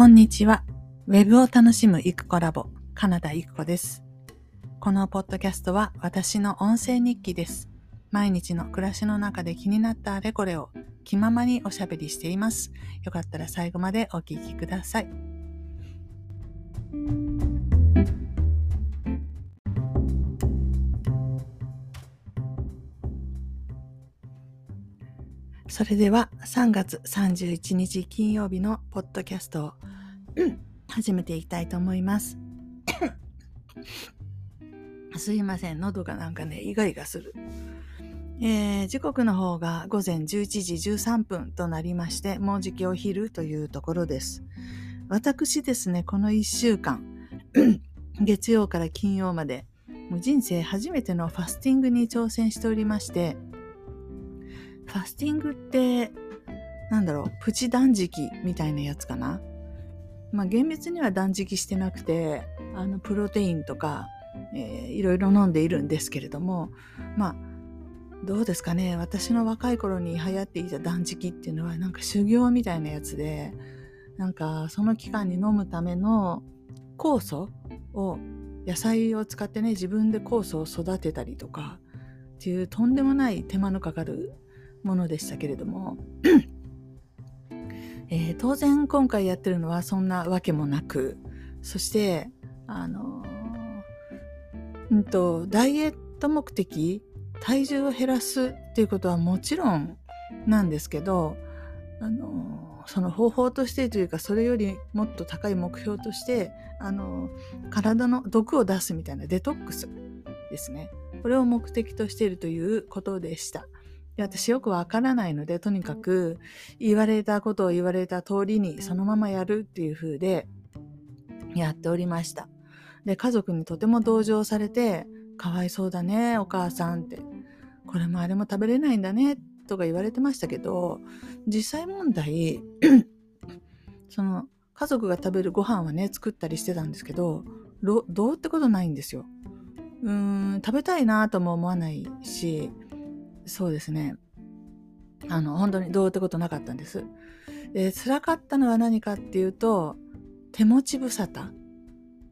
こんにちは。ウェブを楽しむイクコラボ、カナダイクコです。このポッドキャストは私の音声日記です。毎日の暮らしの中で気になったあれこれを気ままにおしゃべりしています。よかったら最後までお聞きください。それでは3月31日金曜日のポッドキャストを、始めていきたいと思います。すいません、喉がなんかね、イガイガする。えー、時刻の方が午前11時13分となりまして、もうじきお昼というところです。私ですね、この1週間、月曜から金曜まで、もう人生初めてのファスティングに挑戦しておりまして、ファスティングって、なんだろう、プチ断食みたいなやつかな。まあ厳密には断食してなくて、あの、プロテインとか、えー、いろいろ飲んでいるんですけれども、まあ、どうですかね。私の若い頃に流行っていた断食っていうのはなんか修行みたいなやつで、なんかその期間に飲むための酵素を野菜を使ってね自分で酵素を育てたりとかっていうとんでもない手間のかかるものでしたけれども、えー、当然今回やってるのはそんなわけもなくそしてあのうんとダイエット目的体重を減らすっていうことはもちろんなんですけどあのその方法としてというかそれよりもっと高い目標としてあの体の毒を出すみたいなデトックスですねこれを目的としているということでした。で私よくわからないので、とにかく言われたことを言われた通りにそのままやるっていう風でやっておりました。で、家族にとても同情されて、かわいそうだね、お母さんって。これもあれも食べれないんだね、とか言われてましたけど、実際問題、その家族が食べるご飯はね、作ったりしてたんですけど、どうってことないんですよ。うーん、食べたいなとも思わないし、そうですね。あの、本当にどうってことなかったんです。で、辛かったのは何かっていうと、手持ち無沙汰。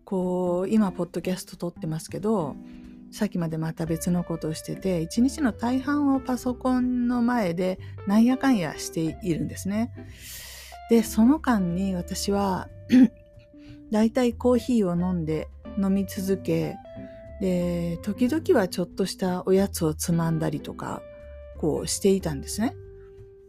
こう、今、ポッドキャスト撮ってますけど、さっきまでまた別のことをしてて、一日の大半をパソコンの前でなんやかんやしているんですね。で、その間に私はだいたいコーヒーを飲んで飲み続け、で、時々はちょっとしたおやつをつまんだりとか、こうしていたんですね。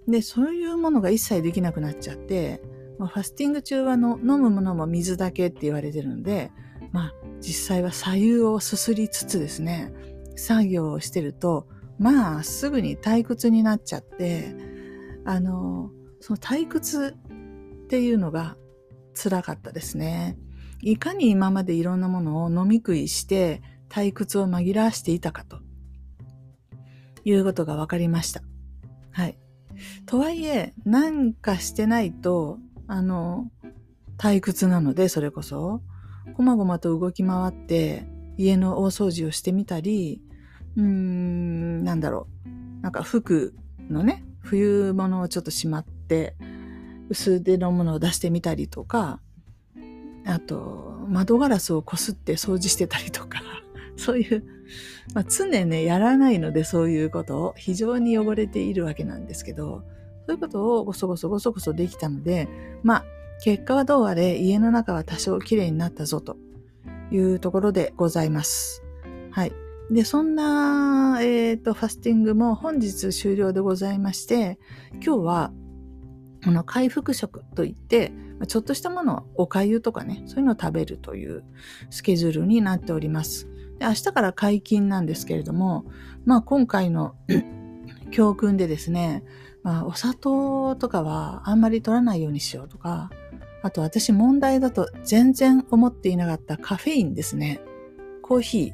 で、そういうものが一切できなくなっちゃって、ファスティング中はの飲むものも水だけって言われてるので、まあ実際は左右をすすりつつですね、作業をしてると、まあすぐに退屈になっちゃって、あの、その退屈っていうのが辛かったですね。いかに今までいろんなものを飲み食いして退屈を紛らわしていたかということが分かりました。はい。とはいえ、なんかしてないと、あの、退屈なので、それこそ、こまごまと動き回って、家の大掃除をしてみたり、うーん、なんだろう。なんか服のね、冬物をちょっとしまって、薄手のものを出してみたりとか、あと、窓ガラスをこすって掃除してたりとか、そういう、まあ、常ね、やらないのでそういうことを非常に汚れているわけなんですけど、そういうことをごそごそごそごそできたので、まあ、結果はどうあれ家の中は多少綺麗になったぞというところでございます。はい。で、そんな、えっ、ー、と、ファスティングも本日終了でございまして、今日は、この回復食といって、ちょっとしたものを、お粥とかね、そういうのを食べるというスケジュールになっております。で明日から解禁なんですけれども、まあ今回の 教訓でですね、まあお砂糖とかはあんまり取らないようにしようとか、あと私問題だと全然思っていなかったカフェインですね。コーヒー。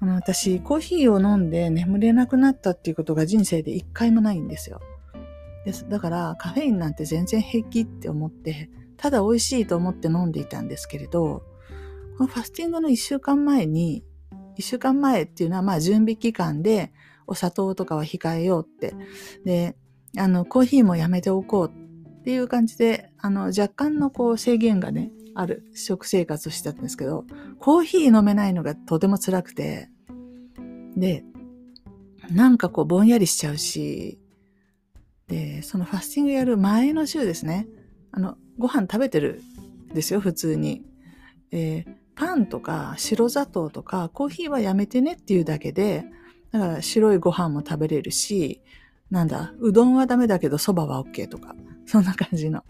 あの私、コーヒーを飲んで眠れなくなったっていうことが人生で一回もないんですよ。ですだからカフェインなんて全然平気って思って、ただ美味しいと思って飲んでいたんですけれど、このファスティングの一週間前に、一週間前っていうのはまあ準備期間でお砂糖とかは控えようって。で、あの、コーヒーもやめておこうっっていう感じで、あの、若干のこう制限がね、ある食生活をしてたんですけど、コーヒー飲めないのがとても辛くて、で、なんかこうぼんやりしちゃうし、で、そのファスティングやる前の週ですね、あの、ご飯食べてるんですよ、普通に。えー、パンとか白砂糖とかコーヒーはやめてねっていうだけで、だから白いご飯も食べれるし、なんだ、うどんはダメだけど蕎麦は OK とか、そんな感じの、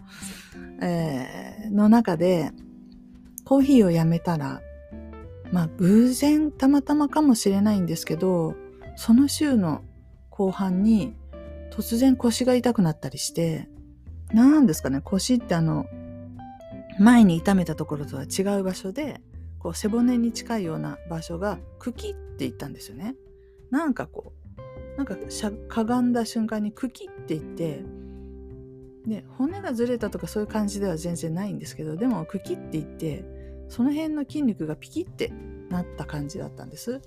えー、の中で、コーヒーをやめたら、まあ偶然たまたまかもしれないんですけど、その週の後半に突然腰が痛くなったりして、なんですかね、腰ってあの、前に痛めたところとは違う場所で、こう背骨に近いような場所が茎って言ったんですよね。なんかこう、なんかかがんだ瞬間に茎って言って、で、骨がずれたとかそういう感じでは全然ないんですけど、でも茎って言って、その辺の筋肉がピキってなった感じだったんです。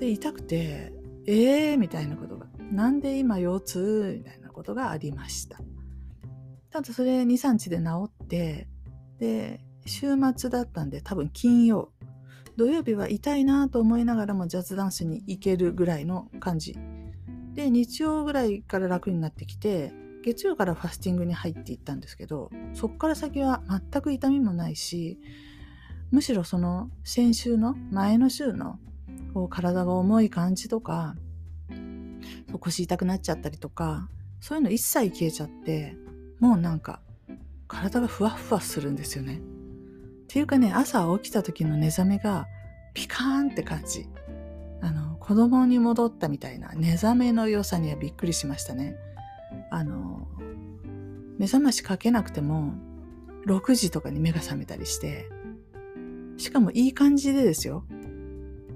で、痛くて、えーみたいなことが。なんで今腰痛？みたいなことがありました。ただそれ2、3日で治って、で、週末だったんで多分金曜。土曜日は痛いなと思いながらもジャズダンスに行けるぐらいの感じ。で、日曜ぐらいから楽になってきて、月曜からファスティングに入っていったんですけど、そっから先は全く痛みもないし、むしろその先週の前の週のこう体が重い感じとか、腰痛くなっちゃったりとか、そういうの一切消えちゃって、もうなんか体がふわふわするんですよね。っていうかね、朝起きた時の目覚めがピカーンって感じ。あの、子供に戻ったみたいな目覚めの良さにはびっくりしましたね。あの、目覚ましかけなくても6時とかに目が覚めたりして、しかもいい感じでですよ。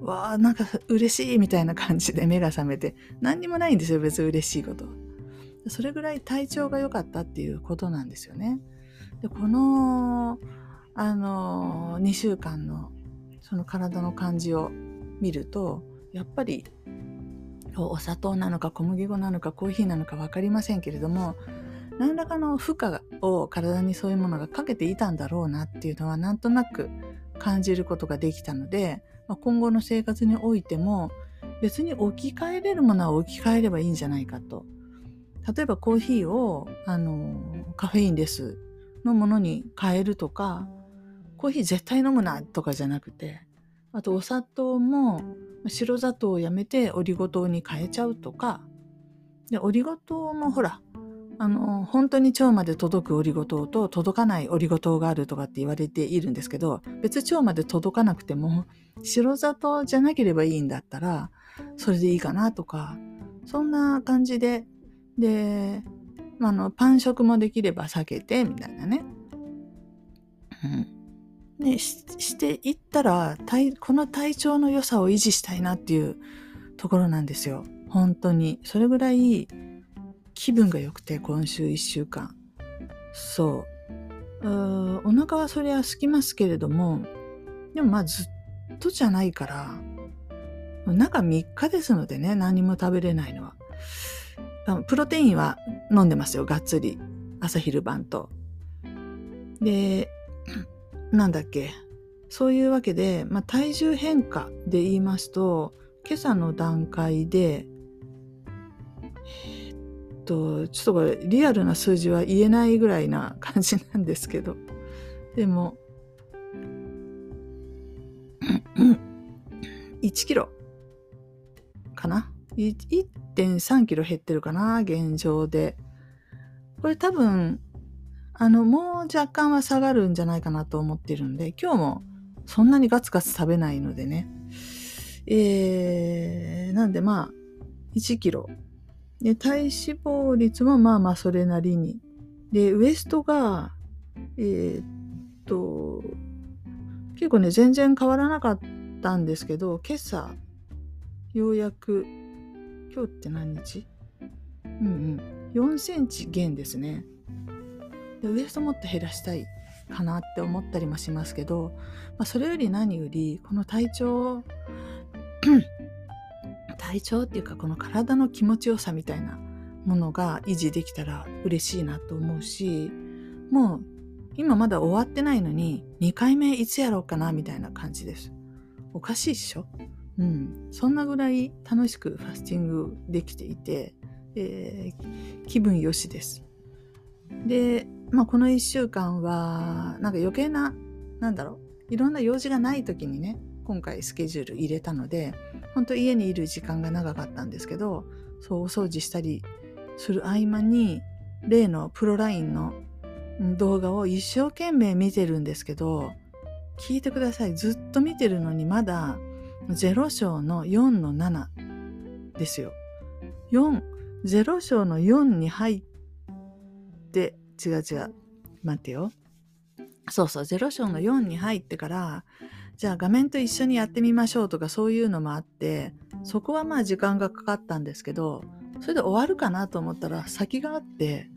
わあ、なんか嬉しいみたいな感じで目が覚めて、何にもないんですよ、別に嬉しいこと。それぐらい体調が良かったっていうことなんですよね。で、この、あの、2週間のその体の感じを見ると、やっぱりお砂糖なのか小麦粉なのかコーヒーなのか分かりませんけれども、何らかの負荷を体にそういうものがかけていたんだろうなっていうのはなんとなく感じることができたので、まあ、今後の生活においても別に置き換えれるものは置き換えればいいんじゃないかと。例えばコーヒーをあのカフェインレスのものに変えるとかコーヒー絶対飲むなとかじゃなくてあとお砂糖も白砂糖をやめてオリゴ糖に変えちゃうとかでオリゴ糖もほらあの、本当に腸まで届くオリゴ糖と届かないオリゴ糖があるとかって言われているんですけど、別腸まで届かなくても、白砂糖じゃなければいいんだったら、それでいいかなとか、そんな感じで、で、あの、パン食もできれば避けて、みたいなね。うん。ね、ししていったら、この体調の良さを維持したいなっていうところなんですよ。本当に。それぐらい、気分が良くて、今週1週間。そう。うお腹はそりゃ空きますけれども、でもまあずっとじゃないから、中3日ですのでね、何も食べれないのは。プロテインは飲んでますよ、がっつり。朝昼晩と。で、なんだっけ？そういうわけで、まあ、体重変化で言いますと、今朝の段階で、と、ちょっとこれリアルな数字は言えないぐらいな感じなんですけど、でも、1キロかな ?1.3 キロ減ってるかな現状で。これ多分、あの、もう若干は下がるんじゃないかなと思ってるんで、今日もそんなにガツガツ食べないのでね。えー、なんでまあ、1キロで、体脂肪率もまあまあそれなりに。で、ウエストが、えー、っと、結構ね、全然変わらなかったんですけど、今朝、ようやく、今日って何日？うんうん。4センチ減ですね。で、ウエストもっと減らしたいかなって思ったりもしますけど、まあ、それより何より、この体調 体調っていうかこの体の気持ちよさみたいなものが維持できたら嬉しいなと思うし、もう今まだ終わってないのに2回目いつやろうかなみたいな感じです。おかしいっしょ？うん。そんなぐらい楽しくファスティングできていて、えー、気分よしです。で、まあこの1週間は、なんか余計な、なんだろう、いろんな用事がない時にね、今回スケジュール入れたので、本当家にいる時間が長かったんですけど、そうお掃除したりする合間に、例のプロラインの動画を一生懸命見てるんですけど、聞いてください。ずっと見てるのにまだ0章の4の7ですよ。4、0章の4に入って、違う違う。待ってよ。そうそう、0章の4に入ってから、じゃあ画面と一緒にやってみましょうとかそういうのもあって、そこはまあ時間がかかったんですけど、それで終わるかなと思ったら先があって、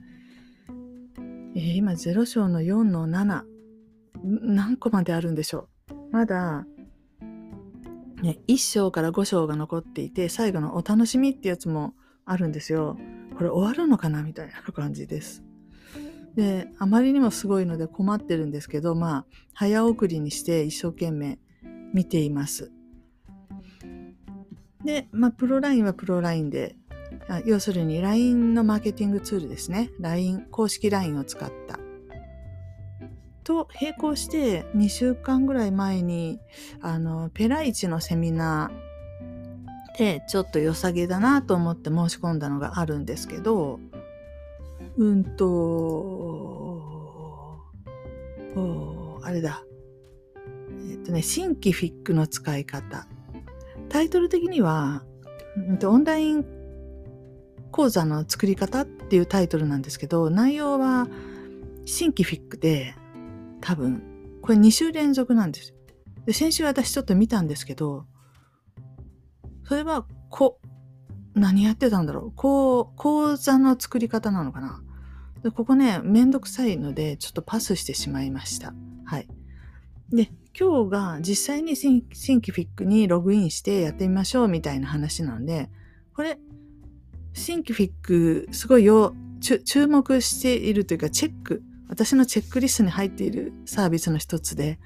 えー、今0章の4の7、何個まであるんでしょう。まだ、ね、1章から5章が残っていて、最後のお楽しみってやつもあるんですよ。これ終わるのかなみたいな感じです。で、あまりにもすごいので困ってるんですけど、まあ、早送りにして一生懸命見ています。で、まあ、プロラインはプロラインで、要するに LINE のマーケティングツールですね。LINE、公式 LINE を使った。と並行して2週間ぐらい前に、あの、ペライチのセミナーでちょっと良さげだなと思って申し込んだのがあるんですけど、うんと、あれだ。えっとね、シンキフィックの使い方。タイトル的には、オンライン講座の作り方っていうタイトルなんですけど、内容はシンキフィックで、多分、これ2週連続なんです。で、先週私ちょっと見たんですけど、それは、こ、何やってたんだろう。こう、講座の作り方なのかなここね、めんどくさいので、ちょっとパスしてしまいました。はい。で、今日が実際にシンキフィックにログインしてやってみましょうみたいな話なんで、これ、シンキフィック、すごいよ、注目しているというか、チェック、私のチェックリストに入っているサービスの一つで、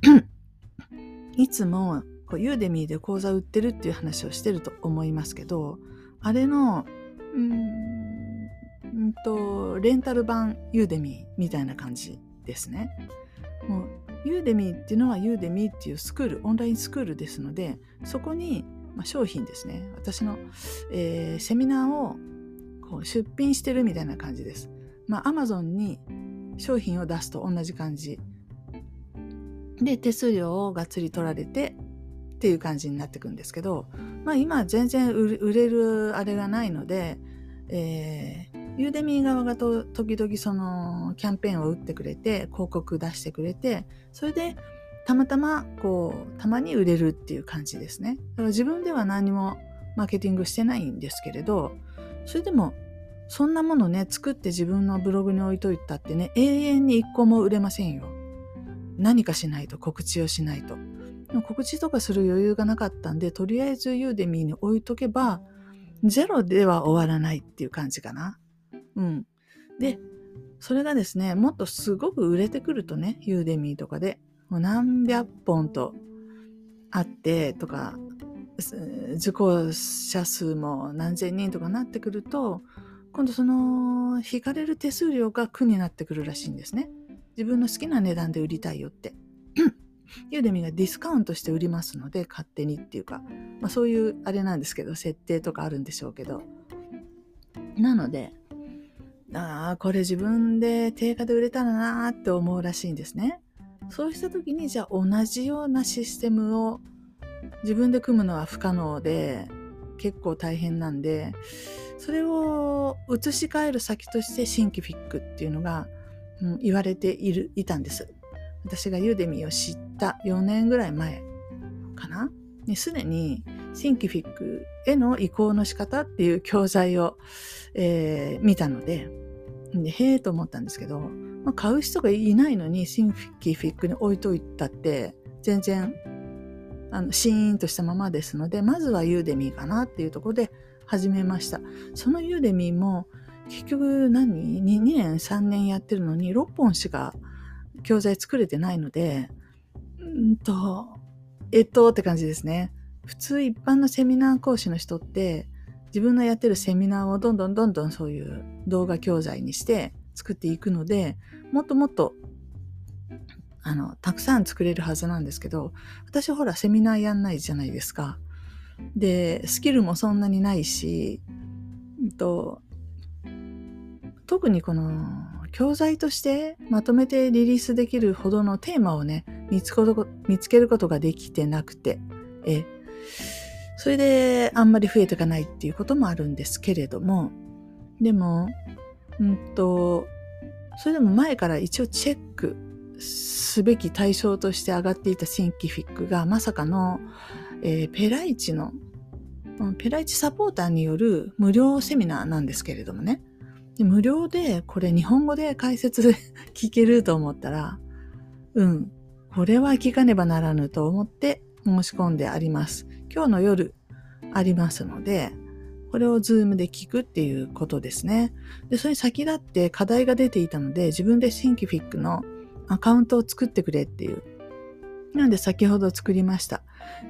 いつもこうユーデミーで講座売ってるっていう話をしてると思いますけど、あれの、うんんと、レンタル版ユーデミーみたいな感じですね。もう、ユーデミーっていうのはユーデミーっていうスクール、オンラインスクールですので、そこに、ま、商品ですね。私の、えー、セミナーをこう出品してるみたいな感じです。まあ、アマゾンに商品を出すと同じ感じ。で、手数料をがっつり取られてっていう感じになってくんですけど、まあ今全然売れるあれがないので、えユーデミー側がと時々そのキャンペーンを打ってくれて広告出してくれてそれでたまたまこうたまに売れるっていう感じですね。だから自分では何もマーケティングしてないんですけれどそれでもそんなものね作って自分のブログに置いといたってね永遠に一個も売れませんよ。何かしないと告知をしないと。告知とかする余裕がなかったんでとりあえずユーデミーに置いとけばゼロでは終わらないっていう感じかな。うん。で、それがですね、もっとすごく売れてくるとね、ユーデミーとかで、もう何百本とあってとか、受講者数も何千人とかなってくると、今度その引かれる手数料が苦になってくるらしいんですね。自分の好きな値段で売りたいよって。ユーデミがディスカウントして売りますので、勝手にっていうか、まあそういうあれなんですけど、設定とかあるんでしょうけど。なので、ああ、これ自分で定価で売れたらなーって思うらしいんですね。そうした時に、じゃあ同じようなシステムを自分で組むのは不可能で、結構大変なんで、それを移し替える先としてシンキフィックっていうのが、うん、言われている、いたんです。私がユーデミーを知った4年ぐらい前かな？にすでにシンキフィックへの移行の仕方っていう教材を、えー、見たので、でへえと思ったんですけど、まあ、買う人がいないのにシンキフィックに置いといたって全然あのシーンとしたままですのでまずはユーデミーかなっていうところで始めました。そのユーデミーも結局何？2, 2年3年やってるのに6本しか教材作れてないので、うんと、えっとって感じですね。普通一般のセミナー講師の人って自分のやってるセミナーをどんどんどんどんそういう動画教材にして作っていくのでもっともっとあのたくさん作れるはずなんですけど私ほらセミナーやんないじゃないですか。でスキルもそんなにないし、と、特にこの教材としてまとめてリリースできるほどのテーマをね見つ見つけることができてなくてえそれであんまり増えていかないっていうこともあるんですけれども、でも、うんと、それでも前から一応チェックすべき対象として上がっていたシンキフィックがまさかの、えー、ペライチの、ペライチサポーターによる無料セミナーなんですけれどもね。で無料でこれ日本語で解説 聞けると思ったら、うん、これは聞かねばならぬと思って申し込んであります。今日の夜ありますので、これをズームで聞くっていうことですね。で、それに先立って課題が出ていたので、自分でシンキフィックのアカウントを作ってくれっていう。なんで先ほど作りました。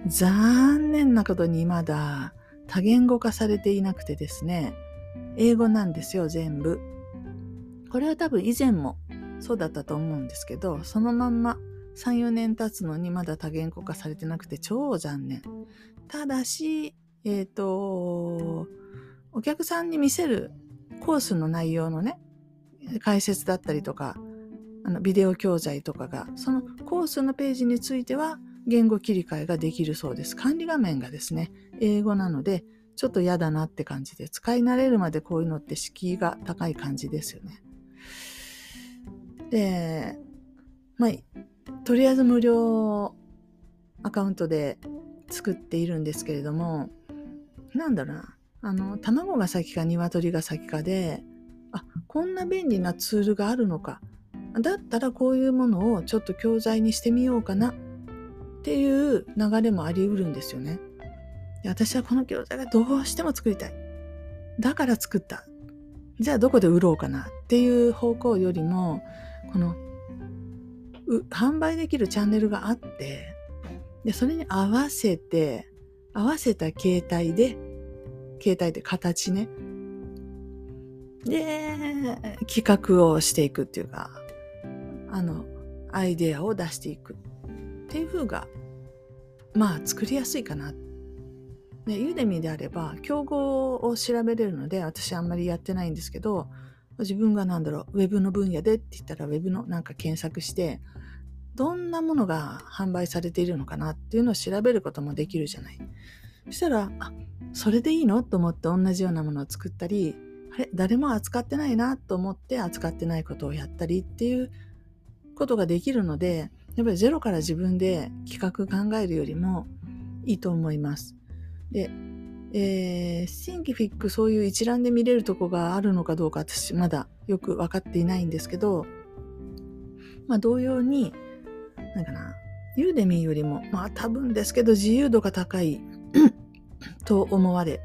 残念なことにまだ多言語化されていなくてですね、英語なんですよ、全部。これは多分以前もそうだったと思うんですけど、そのまんま3、4年経つのにまだ多言語化されてなくて超残念。ただし、えっ、ー、と、お客さんに見せるコースの内容のね、解説だったりとか、あのビデオ教材とかが、そのコースのページについては言語切り替えができるそうです。管理画面がですね、英語なので、ちょっと嫌だなって感じで、使い慣れるまでこういうのって敷居が高い感じですよね。で、まあ、とりあえず無料アカウントで作っているんですけれども、なんだろうな、あの、卵が先か鶏が先かで、あ、こんな便利なツールがあるのか。だったらこういうものをちょっと教材にしてみようかなっていう流れもあり得るんですよね。で私はこの教材がどうしても作りたい。だから作った。じゃあどこで売ろうかなっていう方向よりも、この販売できるチャンネルがあって、で、それに合わせて、合わせた形態で、形態で形ね。で、企画をしていくっていうか、あの、アイデアを出していくっていう風が、まあ、作りやすいかな。で、ユーデミーであれば、競合を調べれるので、私あんまりやってないんですけど、自分が何だろう、ウェブの分野でって言ったら、ウェブのなんか検索して、どんなものが販売されているのかなっていうのを調べることもできるじゃない。そしたら、あ、それでいいのと思って同じようなものを作ったり、あれ、誰も扱ってないなと思って扱ってないことをやったりっていうことができるので、やっぱりゼロから自分で企画考えるよりもいいと思います。で、えー、シンキフィックそういう一覧で見れるとこがあるのかどうか私まだよく分かっていないんですけど、まあ同様に、なんかな、ユーデミーよりも、まあ多分ですけど自由度が高い と思われ、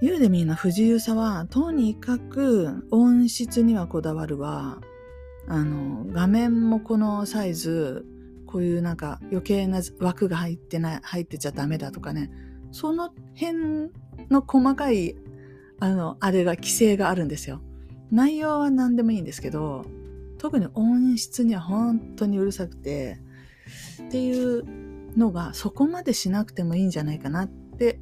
ユーデミーの不自由さは、とにかく音質にはこだわるわ。あの、画面もこのサイズ、こういうなんか余計な枠が入ってない、入ってちゃダメだとかね。その辺の細かい、あの、あれが規制があるんですよ。内容は何でもいいんですけど、特に音質には本当にうるさくてっていうのがそこまでしなくてもいいんじゃないかなって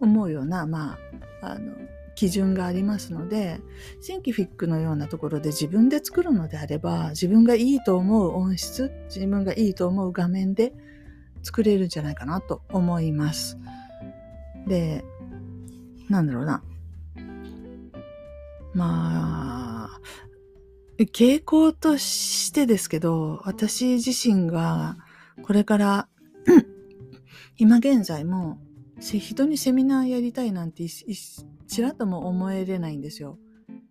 思うようなまああの基準がありますのでシンキフィックのようなところで自分で作るのであれば自分がいいと思う音質自分がいいと思う画面で作れるんじゃないかなと思います。でなんだろうなまあ傾向としてですけど、私自身がこれから 今現在も人にセミナーやりたいなんてちらっとも思えれないんですよ。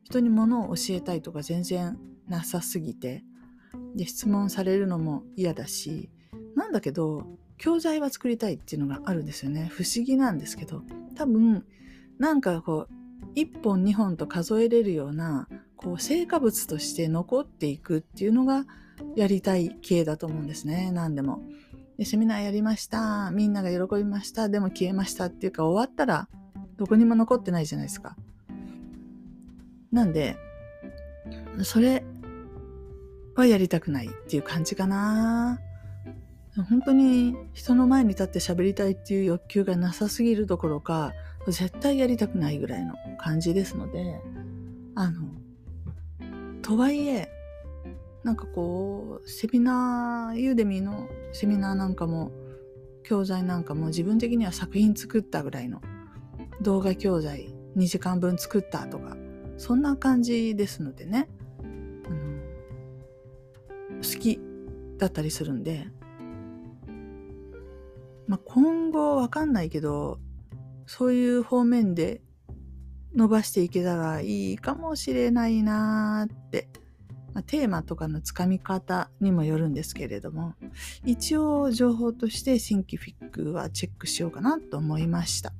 人に物を教えたいとか全然なさすぎて。で、質問されるのも嫌だし、なんだけど、教材は作りたいっていうのがあるんですよね。不思議なんですけど、多分、なんかこう1本2本と数えれるようなこう成果物として残っていくっていうのがやりたい系だと思うんですね。何でも。でセミナーやりました。みんなが喜びました。でも消えましたっていうか終わったらどこにも残ってないじゃないですか。なんでそれはやりたくないっていう感じかな。本当に人の前に立って喋りたいっていう欲求がなさすぎるどころか絶対やりたくないぐらいの感じですのであのとはいえなんかこうセミナーユーデミーのセミナーなんかも教材なんかも自分的には作品作ったぐらいの動画教材2時間分作ったとかそんな感じですのでね。あの好きだったりするんで。まあ、今後わかんないけど、そういう方面で伸ばしていけたらいいかもしれないなーって、まあ、テーマとかのつかみ方にもよるんですけれども、一応情報としてシンキフィックはチェックしようかなと思いました。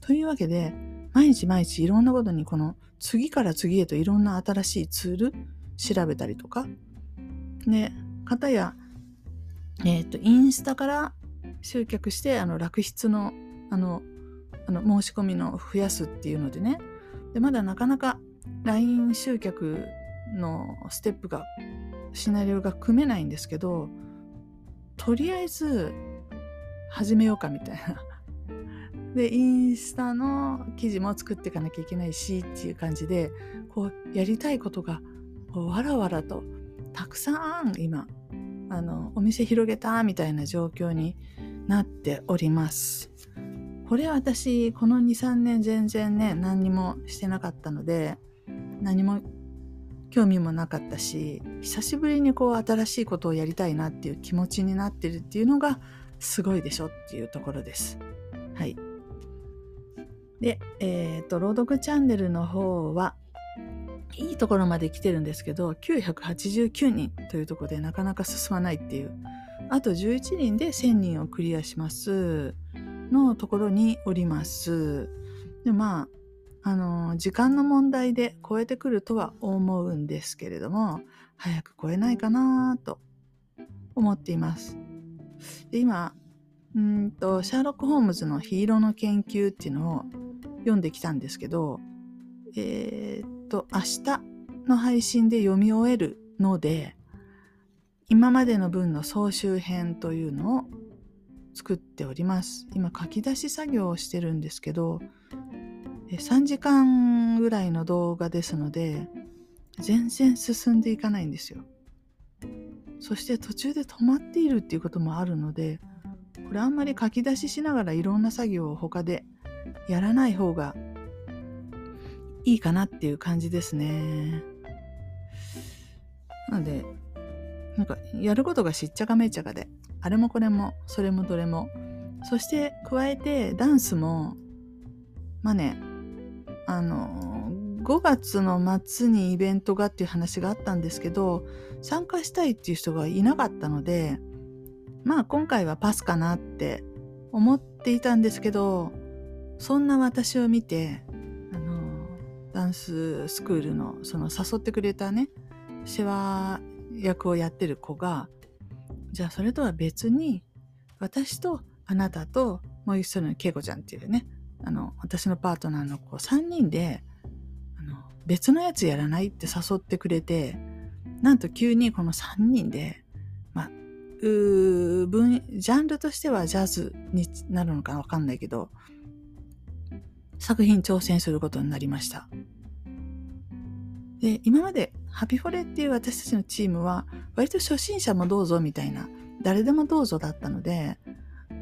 というわけで、毎日毎日いろんなことにこの次から次へといろんな新しいツール調べたりとか、ね、方や、えっ、ー、と、インスタから集客してあの楽室のあのあの申し込みの増やすっていうのでねでまだなかなか LINE 集客のステップがシナリオが組めないんですけどとりあえず始めようかみたいな。でインスタの記事も作っていかなきゃいけないしっていう感じでこうやりたいことがこうわらわらとたくさん今あのお店広げたみたいな状況になっております。これ私この23年全然ね何にもしてなかったので何も興味もなかったし久しぶりにこう新しいことをやりたいなっていう気持ちになってるっていうのがすごいでしょっていうところです。はい。で、えっ、ー、と、朗読チャンネルの方は、いいところまで来てるんですけど、989人というところでなかなか進まないっていう。あと11人で1000人をクリアしますのところにおります。で、まあ、あの、時間の問題で超えてくるとは思うんですけれども、早く超えないかなと思っています。で、今、うんと、シャーロック・ホームズのヒーローの研究っていうのを読んできたんですけど、えー、と、明日の配信で読み終えるので、今までの分の総集編というのを作っております。今書き出し作業をしてるんですけど、3時間ぐらいの動画ですので、全然進んでいかないんですよ。そして途中で止まっているっていうこともあるので、これあんまり書き出ししながらいろんな作業を他でやらない方がいいかなっていう感じですね。なので、なんかやることがしっちゃかめっちゃかで、あれもこれも、それもどれも。そして加えてダンスも、まあね、あの、5月の末にイベントがっていう話があったんですけど、参加したいっていう人がいなかったので、まあ今回はパスかなって思っていたんですけど、そんな私を見てあの、ダンススクールのその誘ってくれたね世話役をやってる子がじゃあそれとは別に私とあなたともう一人の恵子ちゃんっていうねあの私のパートナーの子3人であの別のやつやらないって誘ってくれてなんと急にこの3人でまあう分ジャンルとしてはジャズになるのかわかんないけど作品挑戦することになりました。で、今までハピフォレっていう私たちのチームは割と初心者もどうぞみたいな誰でもどうぞだったので、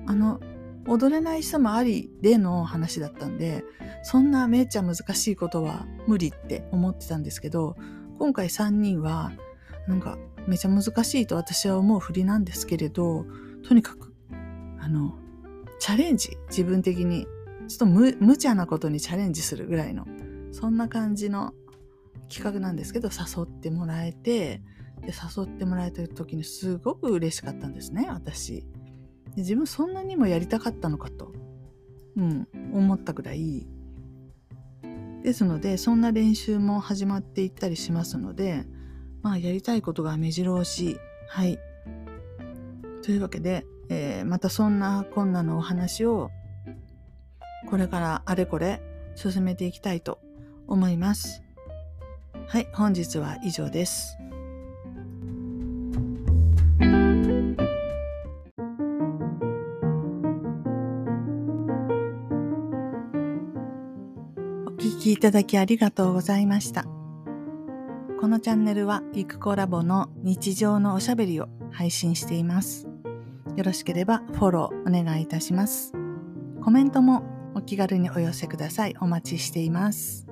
あの、踊れない人もありでの話だったんで、そんなめっちゃ難しいことは無理って思ってたんですけど、今回3人はなんかめちゃ難しいと私は思う振りなんですけれど、とにかく、あの、チャレンジ、自分的にちょっと無無茶なことにチャレンジするぐらいの、そんな感じの企画なんですけど、誘ってもらえて、で誘ってもらえた時にすごく嬉しかったんですね、私。で自分そんなにもやりたかったのかと、うん、思ったぐらい、ですのでそんな練習も始まっていったりしますのでまあやりたいことが目白押しはい。というわけで、えー、またそんなこんなのお話をこれからあれこれ進めていきたいと思います。はい本日は以上ですお聞きいただきありがとうございました。このチャンネルはゆくコラボの日常のおしゃべりを配信しています。よろしければフォローお願いいたします。コメントもお気軽にお寄せください。お待ちしています。